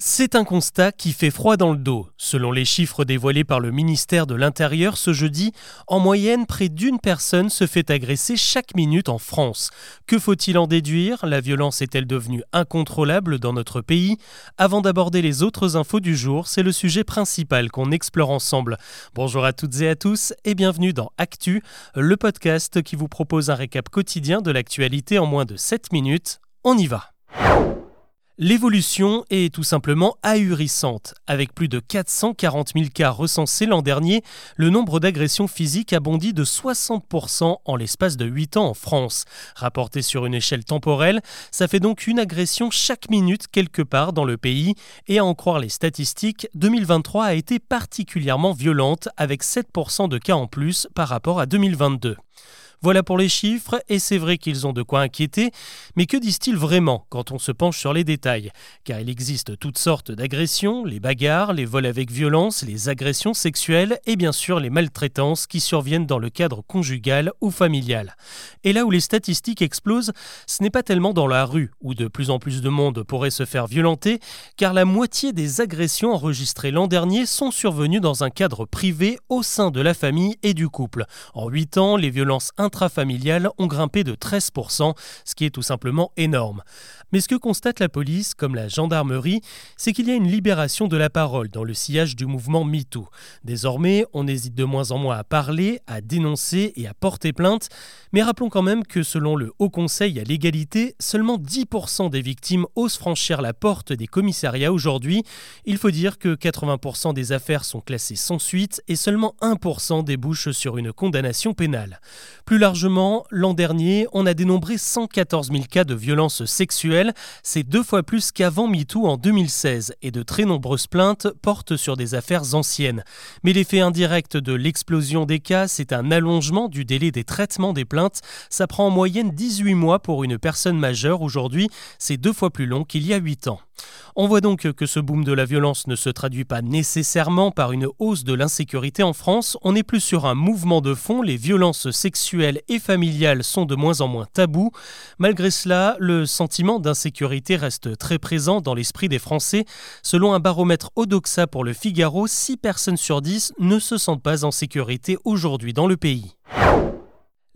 C'est un constat qui fait froid dans le dos. Selon les chiffres dévoilés par le ministère de l'Intérieur ce jeudi, en moyenne, près d'une personne se fait agresser chaque minute en France. Que faut-il en déduire? La violence est-elle devenue incontrôlable dans notre pays? Avant d'aborder les autres infos du jour, c'est le sujet principal qu'on explore ensemble. Bonjour à toutes et à tous et bienvenue dans Actu, le podcast qui vous propose un récap quotidien de l'actualité en moins de 7 minutes. On y va L'évolution est tout simplement ahurissante. Avec plus de 440 000 cas recensés l'an dernier, le nombre d'agressions physiques a bondi de 60% en l'espace de 8 ans en France. Rapporté sur une échelle temporelle, ça fait donc une agression chaque minute quelque part dans le pays. Et à en croire les statistiques, 2023 a été particulièrement violente avec 7% de cas en plus par rapport à 2022. Voilà pour les chiffres, et c'est vrai qu'ils ont de quoi inquiéter, mais que disent-ils vraiment quand on se penche sur les détails? Car il existe toutes sortes d'agressions, les bagarres, les vols avec violence, les agressions sexuelles et bien sûr les maltraitances qui surviennent dans le cadre conjugal ou familial. Et là où les statistiques explosent, ce n'est pas tellement dans la rue, où de plus en plus de monde pourrait se faire violenter, car la moitié des agressions enregistrées l'an dernier sont survenues dans un cadre privé au sein de la famille et du couple. En 8 ans, les violences intrafamiliales ont grimpé de 13%, ce qui est tout simplement énorme. Mais ce que constate la police, comme la gendarmerie, c'est qu'il y a une libération de la parole dans le sillage du mouvement MeToo. Désormais, on hésite de moins en moins à parler, à dénoncer et à porter plainte, mais rappelons quand même que selon le Haut Conseil à l'égalité, seulement 10% des victimes osent franchir la porte des commissariats aujourd'hui. Il faut dire que 80% des affaires sont classées sans suite et seulement 1% débouchent sur une condamnation pénale. Plus largement, l'an dernier, on a dénombré 114 000 cas de violences sexuelles c'est deux fois plus qu'avant MeToo en 2016 et de très nombreuses plaintes portent sur des affaires anciennes. Mais l'effet indirect de l'explosion des cas, c'est un allongement du délai des traitements des plaintes. Ça prend en moyenne 18 mois pour une personne majeure aujourd'hui, c'est deux fois plus long qu'il y a 8 ans. On voit donc que ce boom de la violence ne se traduit pas nécessairement par une hausse de l'insécurité en France, on est plus sur un mouvement de fond, les violences sexuelles et familiales sont de moins en moins tabous. Malgré cela, le sentiment d'insécurité reste très présent dans l'esprit des Français. Selon un baromètre Odoxa pour le Figaro, 6 personnes sur 10 ne se sentent pas en sécurité aujourd'hui dans le pays.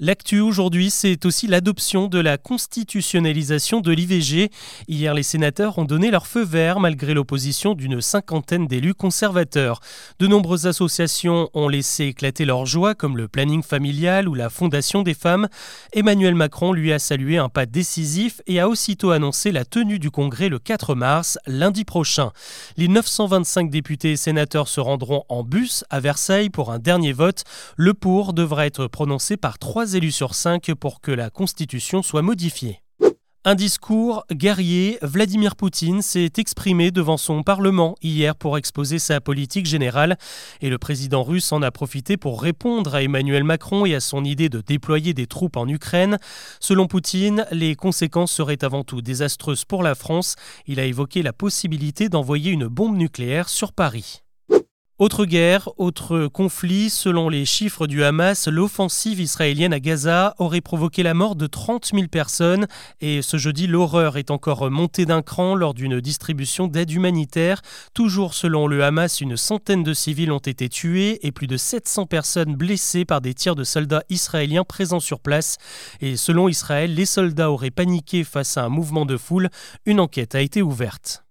L'actu aujourd'hui, c'est aussi l'adoption de la constitutionnalisation de l'IVG. Hier, les sénateurs ont donné leur feu vert malgré l'opposition d'une cinquantaine d'élus conservateurs. De nombreuses associations ont laissé éclater leur joie, comme le planning familial ou la Fondation des femmes. Emmanuel Macron lui a salué un pas décisif et a aussitôt annoncé la tenue du congrès le 4 mars, lundi prochain. Les 925 députés et sénateurs se rendront en bus à Versailles pour un dernier vote. Le pour devra être prononcé par trois élus sur 5 pour que la Constitution soit modifiée. Un discours guerrier, Vladimir Poutine s'est exprimé devant son Parlement hier pour exposer sa politique générale et le président russe en a profité pour répondre à Emmanuel Macron et à son idée de déployer des troupes en Ukraine. Selon Poutine, les conséquences seraient avant tout désastreuses pour la France. Il a évoqué la possibilité d'envoyer une bombe nucléaire sur Paris. Autre guerre, autre conflit, selon les chiffres du Hamas, l'offensive israélienne à Gaza aurait provoqué la mort de 30 000 personnes et ce jeudi l'horreur est encore montée d'un cran lors d'une distribution d'aide humanitaire. Toujours selon le Hamas, une centaine de civils ont été tués et plus de 700 personnes blessées par des tirs de soldats israéliens présents sur place. Et selon Israël, les soldats auraient paniqué face à un mouvement de foule. Une enquête a été ouverte.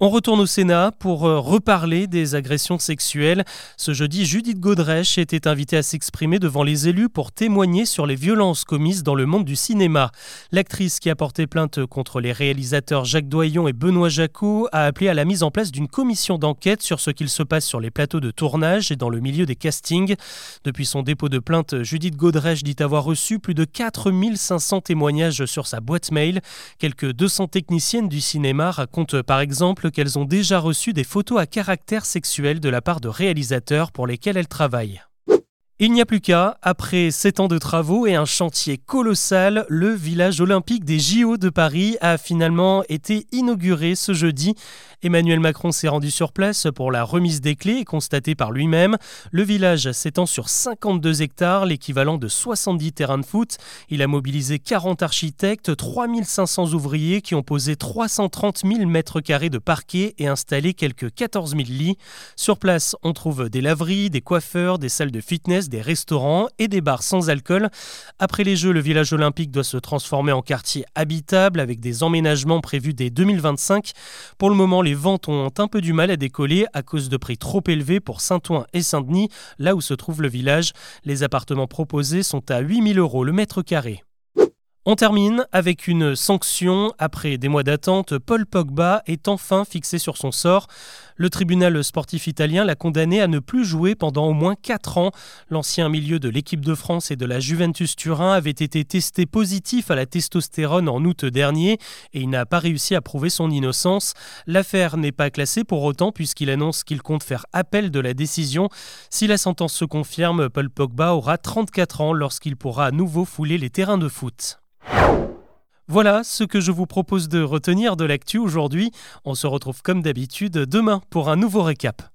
On retourne au Sénat pour euh, reparler des agressions sexuelles. Ce jeudi, Judith Godrèche était invitée à s'exprimer devant les élus pour témoigner sur les violences commises dans le monde du cinéma. L'actrice qui a porté plainte contre les réalisateurs Jacques Doyon et Benoît Jacot a appelé à la mise en place d'une commission d'enquête sur ce qu'il se passe sur les plateaux de tournage et dans le milieu des castings. Depuis son dépôt de plainte, Judith Godrèche dit avoir reçu plus de 4500 témoignages sur sa boîte mail. Quelques 200 techniciennes du cinéma racontent par exemple qu'elles ont déjà reçu des photos à caractère sexuel de la part de réalisateurs pour lesquels elles travaillent. Il n'y a plus qu'à, après 7 ans de travaux et un chantier colossal, le village olympique des JO de Paris a finalement été inauguré ce jeudi. Emmanuel Macron s'est rendu sur place pour la remise des clés et constaté par lui-même. Le village s'étend sur 52 hectares, l'équivalent de 70 terrains de foot. Il a mobilisé 40 architectes, 3500 ouvriers qui ont posé 330 000 mètres carrés de parquet et installé quelques 14 000 lits. Sur place, on trouve des laveries, des coiffeurs, des salles de fitness, des restaurants et des bars sans alcool. Après les Jeux, le village olympique doit se transformer en quartier habitable avec des emménagements prévus dès 2025. Pour le moment, les ventes ont un peu du mal à décoller à cause de prix trop élevés pour Saint-Ouen et Saint-Denis, là où se trouve le village. Les appartements proposés sont à 8000 euros le mètre carré. On termine avec une sanction. Après des mois d'attente, Paul Pogba est enfin fixé sur son sort. Le tribunal sportif italien l'a condamné à ne plus jouer pendant au moins 4 ans. L'ancien milieu de l'équipe de France et de la Juventus Turin avait été testé positif à la testostérone en août dernier et il n'a pas réussi à prouver son innocence. L'affaire n'est pas classée pour autant puisqu'il annonce qu'il compte faire appel de la décision. Si la sentence se confirme, Paul Pogba aura 34 ans lorsqu'il pourra à nouveau fouler les terrains de foot. Voilà ce que je vous propose de retenir de l'actu aujourd'hui. On se retrouve comme d'habitude demain pour un nouveau récap.